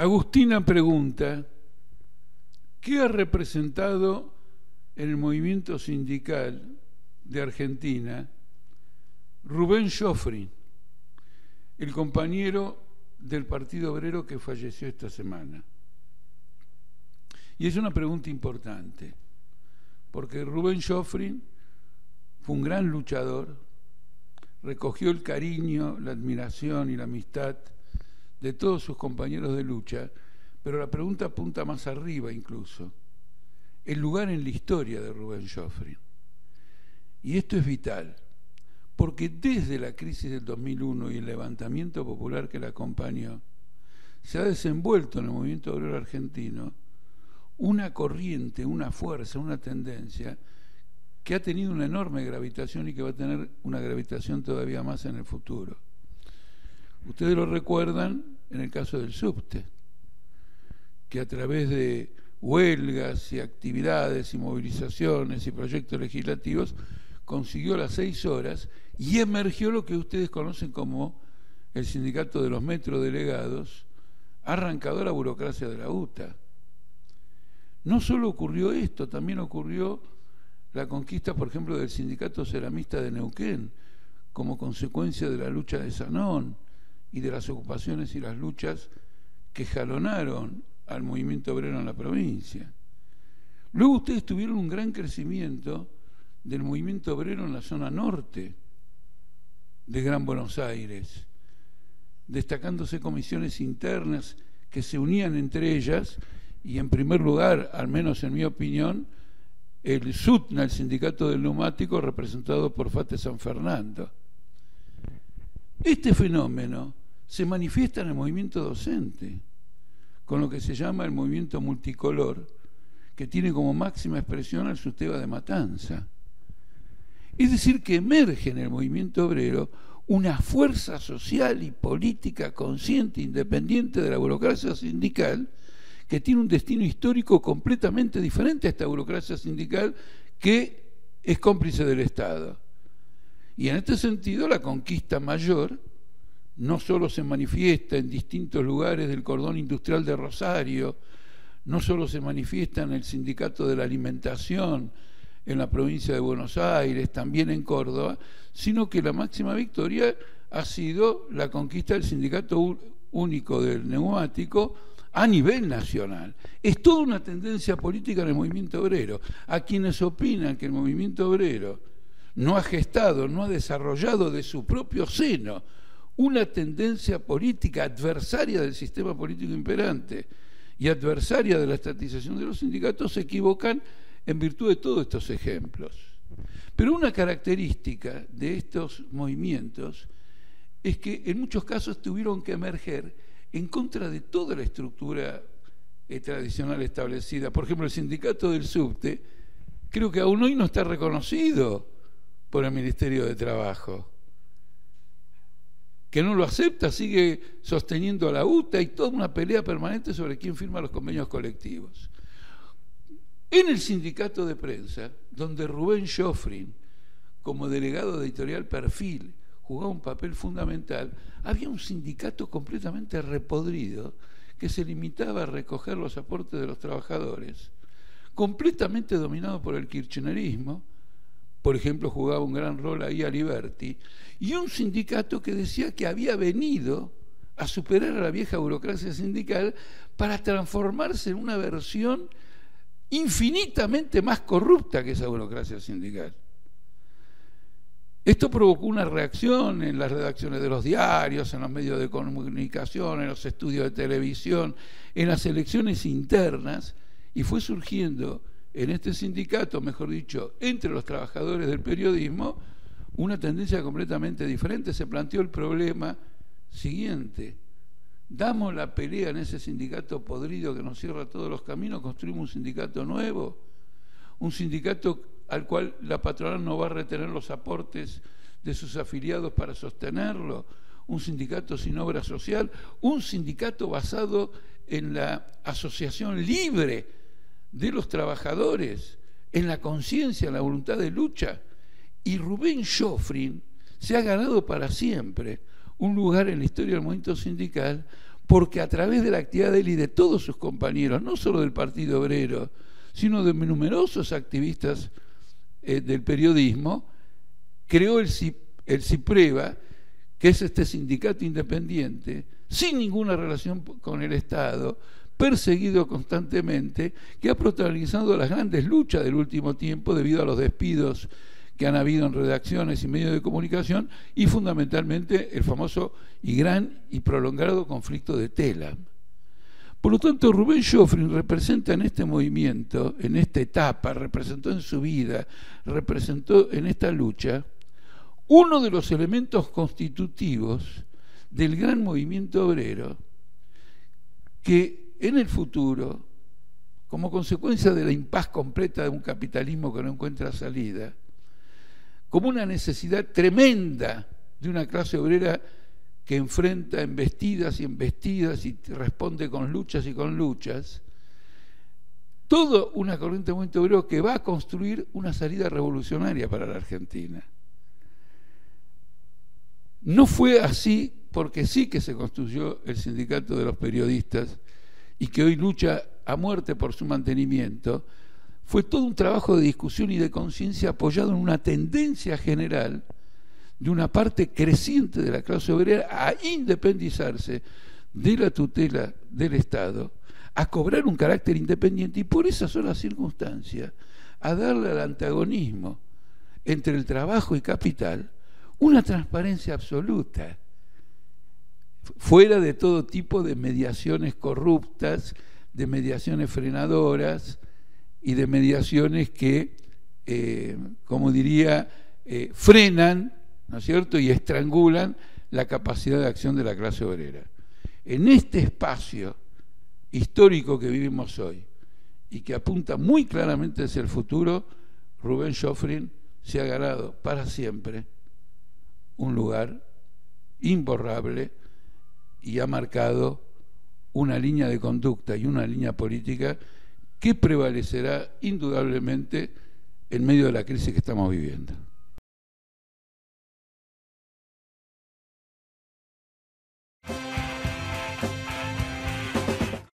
Agustina pregunta, ¿qué ha representado en el movimiento sindical de Argentina Rubén Joffrin, el compañero del Partido Obrero que falleció esta semana? Y es una pregunta importante, porque Rubén Joffrin fue un gran luchador, recogió el cariño, la admiración y la amistad de todos sus compañeros de lucha, pero la pregunta apunta más arriba incluso. El lugar en la historia de Rubén Joffrin. Y esto es vital, porque desde la crisis del 2001 y el levantamiento popular que la acompañó, se ha desenvuelto en el movimiento obrero argentino una corriente, una fuerza, una tendencia que ha tenido una enorme gravitación y que va a tener una gravitación todavía más en el futuro. Ustedes lo recuerdan en el caso del subte, que a través de huelgas y actividades y movilizaciones y proyectos legislativos consiguió las seis horas y emergió lo que ustedes conocen como el sindicato de los metrodelegados, arrancado la burocracia de la UTA. No solo ocurrió esto, también ocurrió la conquista, por ejemplo, del sindicato ceramista de Neuquén, como consecuencia de la lucha de Sanón, y de las ocupaciones y las luchas que jalonaron al movimiento obrero en la provincia. Luego ustedes tuvieron un gran crecimiento del movimiento obrero en la zona norte de Gran Buenos Aires, destacándose comisiones internas que se unían entre ellas y en primer lugar, al menos en mi opinión, el SUTNA, el sindicato del neumático, representado por Fate San Fernando. Este fenómeno se manifiesta en el movimiento docente, con lo que se llama el movimiento multicolor, que tiene como máxima expresión al Susteba de Matanza. Es decir, que emerge en el movimiento obrero una fuerza social y política consciente, independiente de la burocracia sindical, que tiene un destino histórico completamente diferente a esta burocracia sindical que es cómplice del Estado. Y en este sentido, la conquista mayor no solo se manifiesta en distintos lugares del cordón industrial de Rosario, no solo se manifiesta en el sindicato de la alimentación en la provincia de Buenos Aires, también en Córdoba, sino que la máxima victoria ha sido la conquista del sindicato único del neumático a nivel nacional. Es toda una tendencia política en el movimiento obrero. A quienes opinan que el movimiento obrero no ha gestado, no ha desarrollado de su propio seno una tendencia política adversaria del sistema político imperante y adversaria de la estatización de los sindicatos se equivocan en virtud de todos estos ejemplos. Pero una característica de estos movimientos es que en muchos casos tuvieron que emerger en contra de toda la estructura eh, tradicional establecida. Por ejemplo, el sindicato del subte creo que aún hoy no está reconocido por el Ministerio de Trabajo que no lo acepta, sigue sosteniendo a la UTA y toda una pelea permanente sobre quién firma los convenios colectivos. En el sindicato de prensa, donde Rubén Joffrin, como delegado de editorial Perfil, jugaba un papel fundamental, había un sindicato completamente repodrido que se limitaba a recoger los aportes de los trabajadores, completamente dominado por el kirchnerismo, por ejemplo, jugaba un gran rol ahí a Liberty, y un sindicato que decía que había venido a superar a la vieja burocracia sindical para transformarse en una versión infinitamente más corrupta que esa burocracia sindical. Esto provocó una reacción en las redacciones de los diarios, en los medios de comunicación, en los estudios de televisión, en las elecciones internas, y fue surgiendo en este sindicato, mejor dicho, entre los trabajadores del periodismo, una tendencia completamente diferente. Se planteó el problema siguiente. ¿Damos la pelea en ese sindicato podrido que nos cierra todos los caminos? ¿Construimos un sindicato nuevo? Un sindicato al cual la patronal no va a retener los aportes de sus afiliados para sostenerlo. Un sindicato sin obra social. Un sindicato basado en la asociación libre de los trabajadores, en la conciencia, en la voluntad de lucha. Y Rubén Joffrin se ha ganado para siempre un lugar en la historia del movimiento sindical porque a través de la actividad de él y de todos sus compañeros, no solo del Partido Obrero, sino de numerosos activistas eh, del periodismo, creó el, el CIPREVA, que es este sindicato independiente, sin ninguna relación con el Estado, perseguido constantemente, que ha protagonizado las grandes luchas del último tiempo debido a los despidos que han habido en redacciones y medios de comunicación y fundamentalmente el famoso y gran y prolongado conflicto de Telam. Por lo tanto, Rubén Joffrin representa en este movimiento, en esta etapa, representó en su vida, representó en esta lucha, uno de los elementos constitutivos del gran movimiento obrero que en el futuro, como consecuencia de la impaz completa de un capitalismo que no encuentra salida, como una necesidad tremenda de una clase obrera que enfrenta embestidas y embestidas y responde con luchas y con luchas, toda una corriente muy obrero que va a construir una salida revolucionaria para la Argentina. No fue así porque sí que se construyó el sindicato de los periodistas y que hoy lucha a muerte por su mantenimiento, fue todo un trabajo de discusión y de conciencia apoyado en una tendencia general de una parte creciente de la clase obrera a independizarse de la tutela del Estado, a cobrar un carácter independiente y por esas son las circunstancias, a darle al antagonismo entre el trabajo y capital una transparencia absoluta, fuera de todo tipo de mediaciones corruptas, de mediaciones frenadoras, y de mediaciones que, eh, como diría, eh, frenan, ¿no es cierto?, y estrangulan la capacidad de acción de la clase obrera. En este espacio histórico que vivimos hoy y que apunta muy claramente hacia el futuro, Rubén Joffrin se ha ganado para siempre un lugar imborrable y ha marcado una línea de conducta y una línea política que prevalecerá indudablemente en medio de la crisis que estamos viviendo.